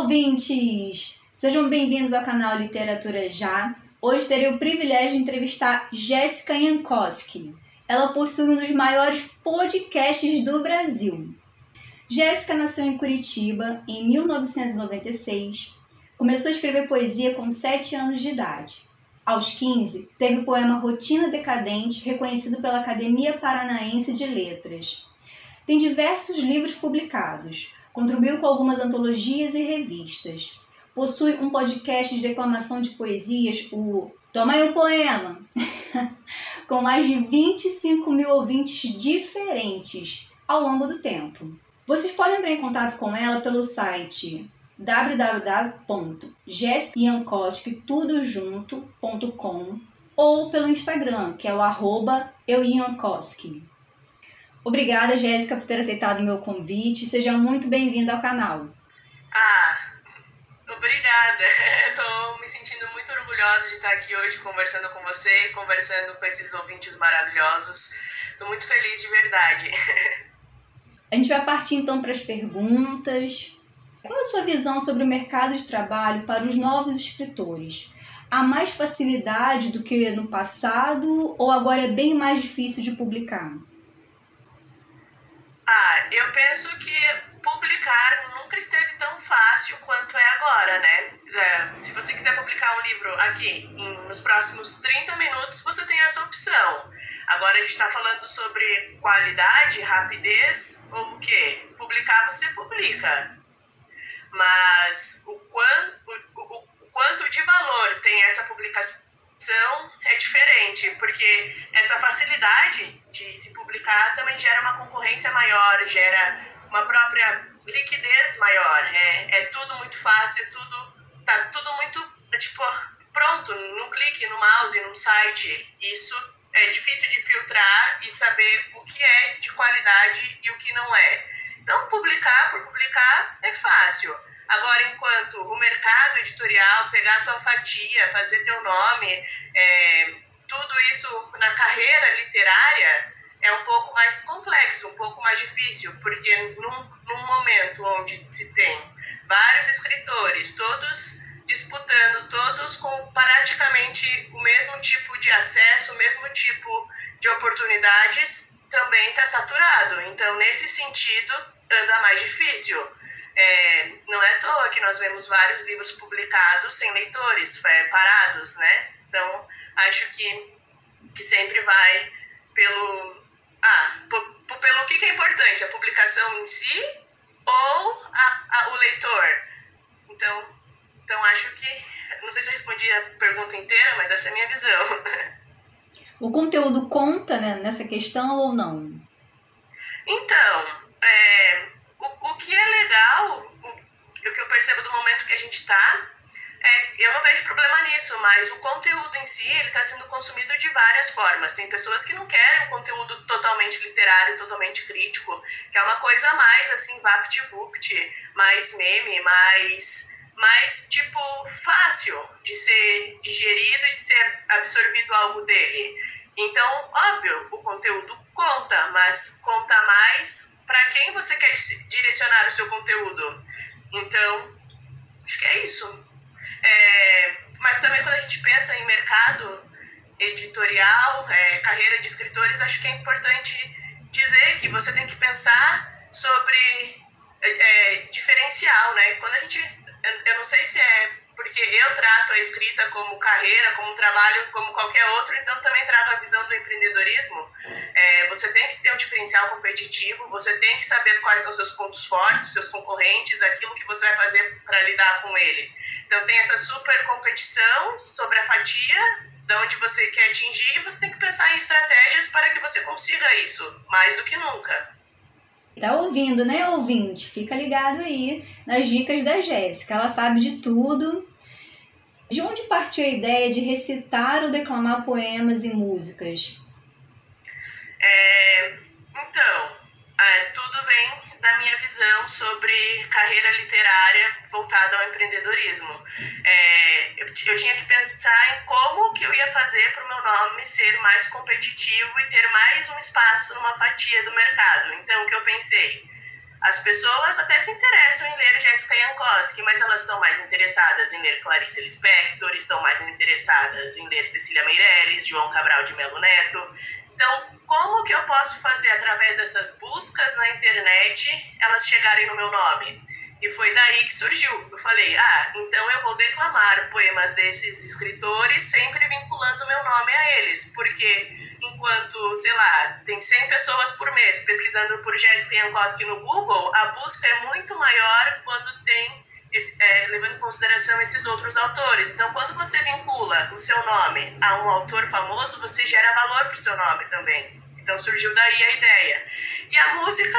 Olá, ouvintes! Sejam bem-vindos ao canal Literatura Já. Hoje terei o privilégio de entrevistar Jéssica Jankowski. Ela possui um dos maiores podcasts do Brasil. Jéssica nasceu em Curitiba em 1996. Começou a escrever poesia com 7 anos de idade. Aos 15, teve o poema Rotina Decadente, reconhecido pela Academia Paranaense de Letras. Tem diversos livros publicados, Contribuiu com algumas antologias e revistas. Possui um podcast de declamação de poesias, o Toma aí um poema, com mais de 25 mil ouvintes diferentes ao longo do tempo. Vocês podem entrar em contato com ela pelo site www.jessiankowski.com ou pelo Instagram, que é o arroba euiankowski. Obrigada, Jéssica, por ter aceitado o meu convite. Seja muito bem-vinda ao canal. Ah, obrigada. Estou me sentindo muito orgulhosa de estar aqui hoje conversando com você, conversando com esses ouvintes maravilhosos. Estou muito feliz de verdade. A gente vai partir então para as perguntas. Qual a sua visão sobre o mercado de trabalho para os novos escritores? Há mais facilidade do que no passado ou agora é bem mais difícil de publicar? Eu penso que publicar nunca esteve tão fácil quanto é agora, né? É, se você quiser publicar um livro aqui em, nos próximos 30 minutos, você tem essa opção. Agora a gente está falando sobre qualidade, rapidez ou o quê? Publicar você publica. Mas o quanto, o, o, o quanto de valor tem essa publicação é diferente, porque essa facilidade de se publicar também gera uma concorrência maior, gera uma própria liquidez maior. É, é tudo muito fácil, tudo tá tudo muito tipo pronto, num clique no mouse, num site. Isso é difícil de filtrar e saber o que é de qualidade e o que não é. Então, publicar por publicar é fácil. Agora, enquanto o mercado editorial, pegar a tua fatia, fazer teu nome, é, tudo isso na carreira literária é um pouco mais complexo, um pouco mais difícil, porque num, num momento onde se tem vários escritores, todos disputando, todos com praticamente o mesmo tipo de acesso, o mesmo tipo de oportunidades, também está saturado. Então, nesse sentido, anda mais difícil. É, não é à toa que nós vemos vários livros publicados sem leitores, é, parados, né? Então, acho que, que sempre vai pelo. Ah, pelo que, que é importante, a publicação em si ou a, a, o leitor. Então, então, acho que. Não sei se eu respondi a pergunta inteira, mas essa é a minha visão. O conteúdo conta né, nessa questão ou não? Então, é, que é legal, o, que eu percebo do momento que a gente está, é, eu não vejo problema nisso, mas o conteúdo em si está sendo consumido de várias formas. Tem pessoas que não querem um conteúdo totalmente literário, totalmente crítico, que é uma coisa mais assim, vapt-vupt, mais meme, mais, mais tipo fácil de ser digerido e de ser absorvido algo dele. Então, óbvio, o conteúdo conta, mas conta mais para quem você quer direcionar o seu conteúdo. Então, acho que é isso. É, mas também quando a gente pensa em mercado editorial, é, carreira de escritores, acho que é importante dizer que você tem que pensar sobre é, é diferencial, né? Quando a gente, eu não sei se é porque eu trato a escrita como carreira, como trabalho, como qualquer outro, então também trago a visão do empreendedorismo. É, você tem que ter um diferencial competitivo, você tem que saber quais são seus pontos fortes, seus concorrentes, aquilo que você vai fazer para lidar com ele. Então tem essa super competição sobre a fatia de onde você quer atingir e você tem que pensar em estratégias para que você consiga isso, mais do que nunca. Tá ouvindo, né, ouvinte? Fica ligado aí nas dicas da Jéssica. Ela sabe de tudo de onde partiu a ideia de recitar ou declamar poemas e músicas? É, então, é, tudo vem da minha visão sobre carreira literária voltada ao empreendedorismo. É, eu, eu, tinha que pensar em como que eu ia fazer para o meu nome ser mais competitivo e ter mais um espaço numa fatia do mercado. Então, o que eu pensei? As pessoas até se interessam em ler Jessica Jankowski, mas elas estão mais interessadas em ler Clarice Lispector, estão mais interessadas em ler Cecília Meirelles, João Cabral de Melo Neto. Então, como que eu posso fazer através dessas buscas na internet elas chegarem no meu nome? E foi daí que surgiu. Eu falei, ah, então eu vou declamar poemas desses escritores, sempre vinculando meu nome a eles, porque enquanto, sei lá, tem 100 pessoas por mês pesquisando por Jessica Jankowski no Google, a busca é muito maior quando tem, é, levando em consideração esses outros autores. Então, quando você vincula o seu nome a um autor famoso, você gera valor para o seu nome também. Então, surgiu daí a ideia. E a música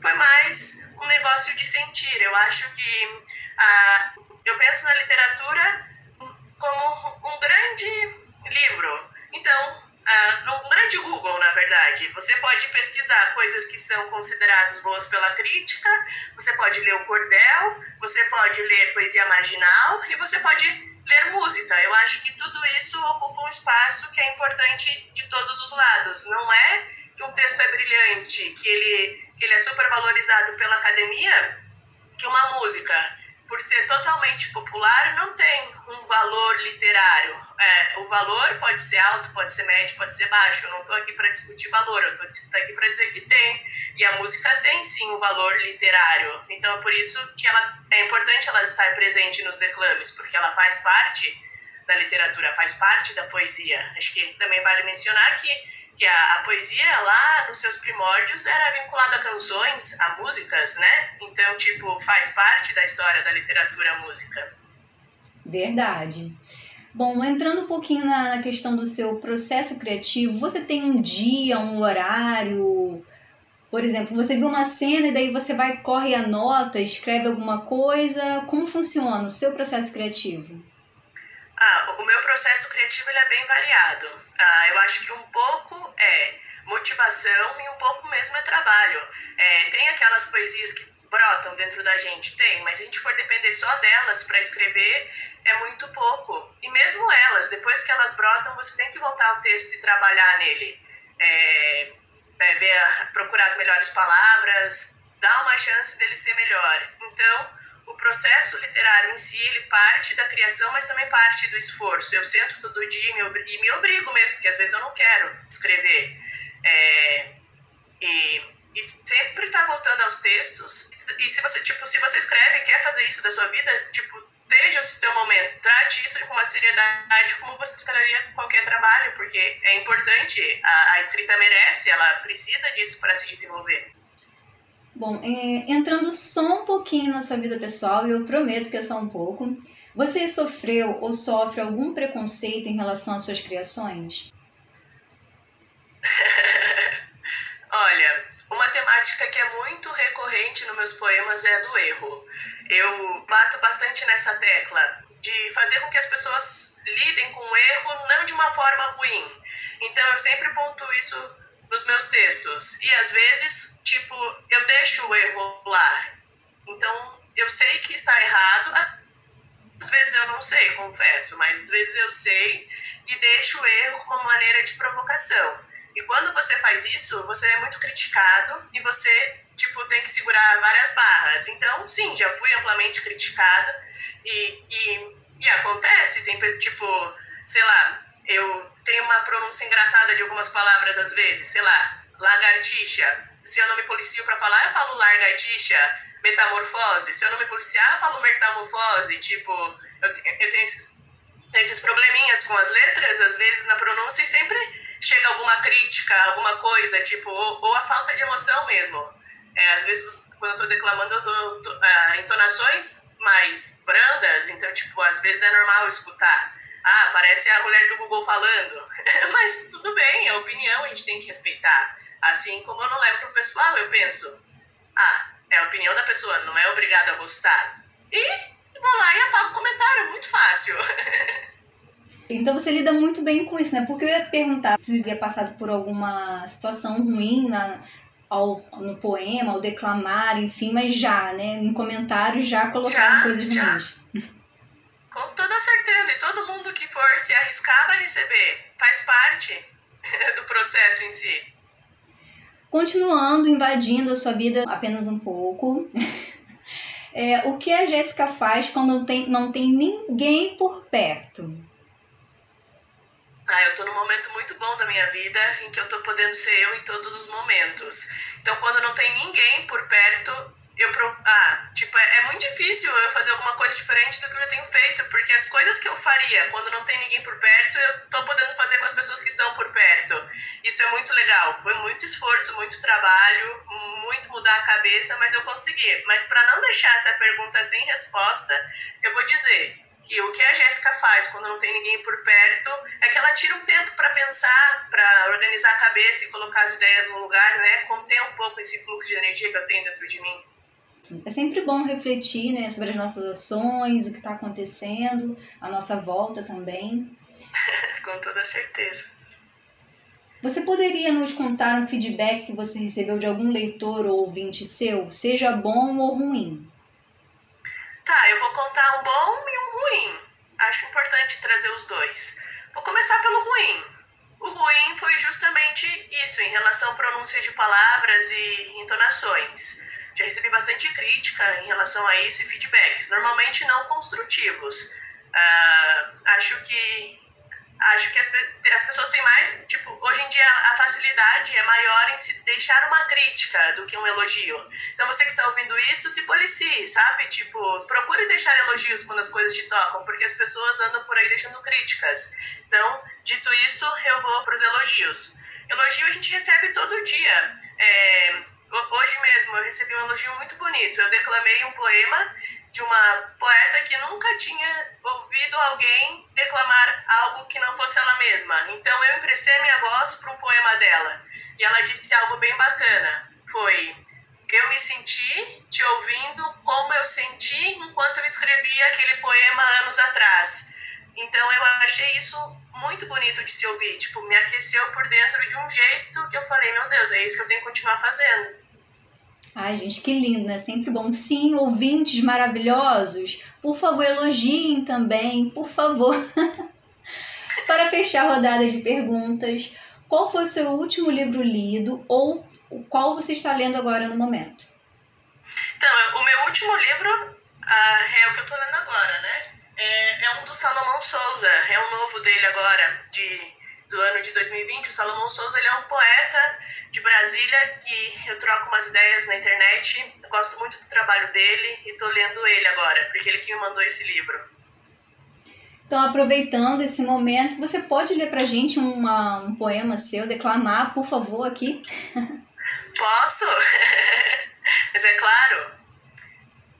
foi mais um negócio de sentir. Eu acho que ah, eu penso na literatura como um grande livro. Então, ah, num grande Google, na verdade, você pode pesquisar coisas que são consideradas boas pela crítica, você pode ler o cordel, você pode ler poesia marginal e você pode ler música. Eu acho que tudo isso ocupa um espaço que é importante de todos os lados. Não é que um texto é brilhante, que ele, que ele é super valorizado pela academia, que uma música por ser totalmente popular, não tem um valor literário. É, o valor pode ser alto, pode ser médio, pode ser baixo. Eu não estou aqui para discutir valor, eu estou aqui para dizer que tem. E a música tem sim um valor literário. Então é por isso que ela, é importante ela estar presente nos declames, porque ela faz parte da literatura, faz parte da poesia. Acho que também vale mencionar que que a, a, poesia lá nos seus primórdios era vinculada a canções, a músicas, né? Então, tipo, faz parte da história da literatura música. Verdade. Bom, entrando um pouquinho na questão do seu processo criativo, você tem um dia, um horário? Por exemplo, você viu uma cena e daí você vai, corre a nota, escreve alguma coisa. Como funciona o seu processo criativo? Ah, o meu processo criativo ele é bem variado. Ah, eu acho que um pouco é motivação e um pouco mesmo é trabalho. É, tem aquelas poesias que brotam dentro da gente, tem, mas se a gente for depender só delas para escrever, é muito pouco. E mesmo elas, depois que elas brotam, você tem que voltar ao texto e trabalhar nele. É, é, ver, procurar as melhores palavras, dar uma chance dele ser melhor. Então, o processo literário em si, ele parte da criação, mas também parte do esforço. Eu sento todo dia e me, e me obrigo mesmo, porque às vezes eu não quero escrever. É, e, e, sempre tá voltando aos textos. E se você, tipo, se você escreve e quer fazer isso da sua vida, tipo, desde o seu momento, trate isso com uma seriedade como você trataria qualquer trabalho, porque é importante, a, a escrita merece, ela precisa disso para se desenvolver. Bom, é, entrando só um pouquinho na sua vida pessoal, eu prometo que é só um pouco, você sofreu ou sofre algum preconceito em relação às suas criações? Olha, uma temática que é muito recorrente nos meus poemas é a do erro. Eu bato bastante nessa tecla de fazer com que as pessoas lidem com o erro não de uma forma ruim. Então eu sempre pontuo isso nos meus textos. E às vezes, tipo, eu deixo o erro lá. Então, eu sei que está errado. Às vezes eu não sei, confesso, mas às vezes eu sei e deixo o erro como maneira de provocação. E quando você faz isso, você é muito criticado e você, tipo, tem que segurar várias barras. Então, sim, já fui amplamente criticada e, e, e acontece, tem, tipo, sei lá, eu tenho uma pronúncia engraçada de algumas palavras às vezes, sei lá, lagartixa. Se eu não me policio para falar, eu falo lagartixa, metamorfose. Se eu não me policiar, eu falo metamorfose. Tipo, eu, eu tenho, esses, tenho esses probleminhas com as letras, às vezes na pronúncia, e sempre chega alguma crítica, alguma coisa, tipo, ou, ou a falta de emoção mesmo. É, às vezes, quando eu tô declamando, eu dou uh, entonações mais brandas, então, tipo, às vezes é normal escutar ah, parece a mulher do Google falando. Mas tudo bem, é opinião, a gente tem que respeitar. Assim como eu não levo pro pessoal, eu penso, ah, é a opinião da pessoa, não é obrigado a gostar. E vou lá e apago o comentário, muito fácil. Então você lida muito bem com isso, né? Porque eu ia perguntar se você havia passado por alguma situação ruim na, ao, no poema, ao declamar, enfim, mas já, né? No comentário já colocaram coisas já. ruins. Com toda certeza, e todo mundo que for se arriscar vai receber, faz parte do processo em si. Continuando invadindo a sua vida apenas um pouco. É, o que a Jéssica faz quando não tem, não tem ninguém por perto? Ah, eu tô num momento muito bom da minha vida em que eu tô podendo ser eu em todos os momentos. Então, quando não tem ninguém por perto, eu pro... ah, tipo, é, é, muito difícil eu fazer alguma coisa diferente do que eu tenho feito, porque as coisas que eu faria quando não tem ninguém por perto, eu tô podendo fazer com as pessoas que estão por perto. Isso é muito legal. Foi muito esforço, muito trabalho, muito mudar a cabeça, mas eu consegui. Mas para não deixar essa pergunta sem resposta, eu vou dizer que o que a Jéssica faz quando não tem ninguém por perto é que ela tira um tempo para pensar, para organizar a cabeça e colocar as ideias no lugar, né? Conter um pouco esse fluxo de energia que eu tenho dentro de mim. É sempre bom refletir né, sobre as nossas ações, o que está acontecendo, a nossa volta também. Com toda certeza. Você poderia nos contar um feedback que você recebeu de algum leitor ou ouvinte seu, seja bom ou ruim? Tá, eu vou contar um bom e um ruim. Acho importante trazer os dois. Vou começar pelo ruim. O ruim foi justamente isso, em relação à pronúncia de palavras e entonações. Já recebi bastante crítica em relação a isso e feedbacks, normalmente não construtivos. Uh, acho que acho que as, as pessoas têm mais, tipo, hoje em dia a facilidade é maior em se deixar uma crítica do que um elogio. Então você que está ouvindo isso, se policie, sabe? Tipo, procure deixar elogios quando as coisas te tocam, porque as pessoas andam por aí deixando críticas. Então, dito isto, eu vou para os elogios. Elogio a gente recebe todo dia. É, Hoje mesmo eu recebi um elogio muito bonito. Eu declamei um poema de uma poeta que nunca tinha ouvido alguém declamar algo que não fosse ela mesma. Então eu emprestei minha voz para um poema dela. E ela disse algo bem bacana. Foi: Eu me senti te ouvindo como eu senti enquanto eu escrevia aquele poema anos atrás. Então eu achei isso muito bonito de se ouvir, tipo, me aqueceu por dentro de um jeito que eu falei, meu Deus, é isso que eu tenho que continuar fazendo. Ai, gente, que lindo, né? Sempre bom. Sim, ouvintes maravilhosos, por favor, elogiem também, por favor. Para fechar a rodada de perguntas, qual foi o seu último livro lido ou qual você está lendo agora no momento? Então, o meu último livro uh, é o que eu estou lendo agora, né? É, é um do Salomão Souza, é um novo dele agora, de do ano de 2020. O Salomão Souza ele é um poeta de Brasília que eu troco umas ideias na internet. Eu gosto muito do trabalho dele e estou lendo ele agora, porque ele que me mandou esse livro. Então, aproveitando esse momento, você pode ler pra gente uma, um poema seu, declamar, por favor, aqui? Posso? Mas é claro.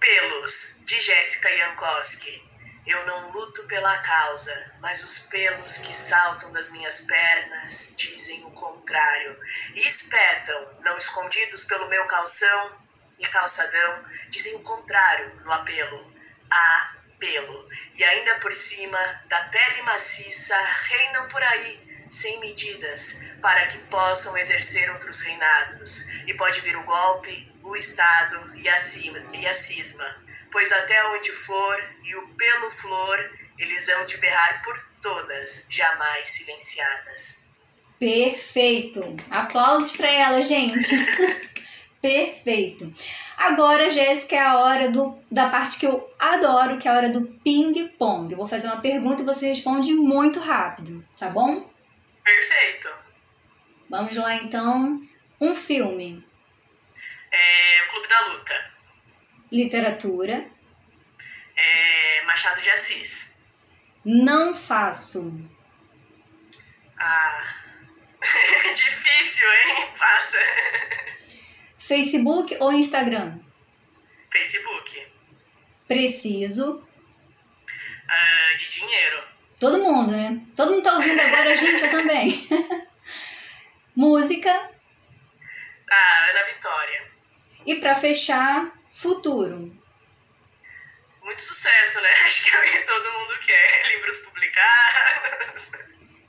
Pelos, de Jéssica Jankowski. Eu não luto pela causa, mas os pelos que saltam das minhas pernas dizem o contrário. E espetam, não escondidos pelo meu calção e calçadão, dizem o contrário no apelo. Há pelo, e ainda por cima da pele maciça reinam por aí, sem medidas, para que possam exercer outros reinados, e pode vir o golpe, o Estado e a, cima, e a cisma pois até onde for e o pelo flor, eles hão de berrar por todas, jamais silenciadas. Perfeito! Aplausos para ela, gente! Perfeito! Agora, Jéssica, é a hora do, da parte que eu adoro, que é a hora do ping-pong. Eu vou fazer uma pergunta e você responde muito rápido, tá bom? Perfeito! Vamos lá, então. Um filme. É, Clube da Luta. Literatura. É, Machado de Assis. Não faço. Ah. Difícil, hein? Passa. Facebook ou Instagram? Facebook. Preciso. Ah, de dinheiro. Todo mundo, né? Todo mundo tá ouvindo agora, a gente, eu também. Música. Ah, Ana Vitória. E para fechar, Futuro. Muito sucesso, né? Acho que é o que todo mundo quer. Livros publicados.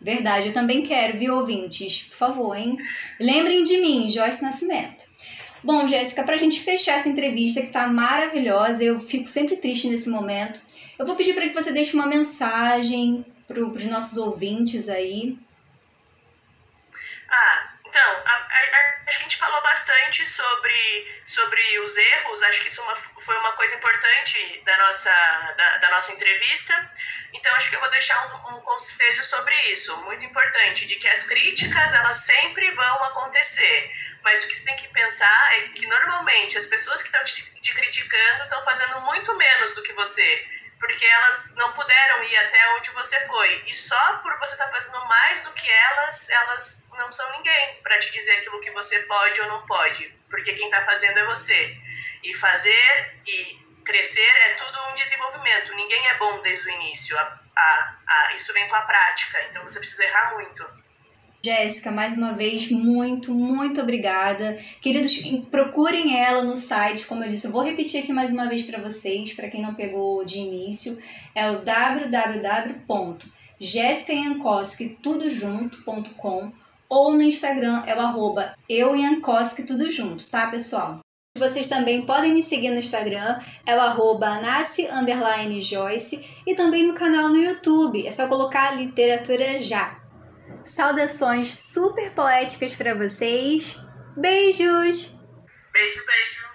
Verdade, eu também quero, viu, ouvintes? Por favor, hein? Lembrem de mim, Joyce Nascimento. Bom, Jéssica, pra gente fechar essa entrevista que tá maravilhosa, eu fico sempre triste nesse momento. Eu vou pedir para que você deixe uma mensagem pro, pros nossos ouvintes aí. Ah, então, a, a, a gente falou bastante sobre, os erros, acho que isso uma, foi uma coisa importante da nossa, da, da, nossa entrevista. Então, acho que eu vou deixar um, um conselho sobre isso, muito importante, de que as críticas, elas sempre vão acontecer. Mas o que você tem que pensar é que, normalmente, as pessoas que estão te, te criticando estão fazendo muito menos do que você porque elas não puderam ir até onde você foi. E só por você estar tá fazendo mais do que elas, elas não são ninguém para te dizer aquilo que você pode ou não pode, porque quem está fazendo é você. E fazer e crescer é tudo um desenvolvimento. Ninguém é bom desde o início. A, a, a, isso vem com a prática, então você precisa errar muito. Jéssica, mais uma vez, muito, muito obrigada. Queridos, procurem ela no site, como eu disse, eu vou repetir aqui mais uma vez para vocês, para quem não pegou de início, é o www.jessicayankowskitudojunto.com ou no Instagram é o arroba tudo junto, tá, pessoal? Vocês também podem me seguir no Instagram, é o arroba Joyce e também no canal no YouTube, é só colocar literatura já. Saudações super poéticas para vocês. Beijos! Beijo, beijo!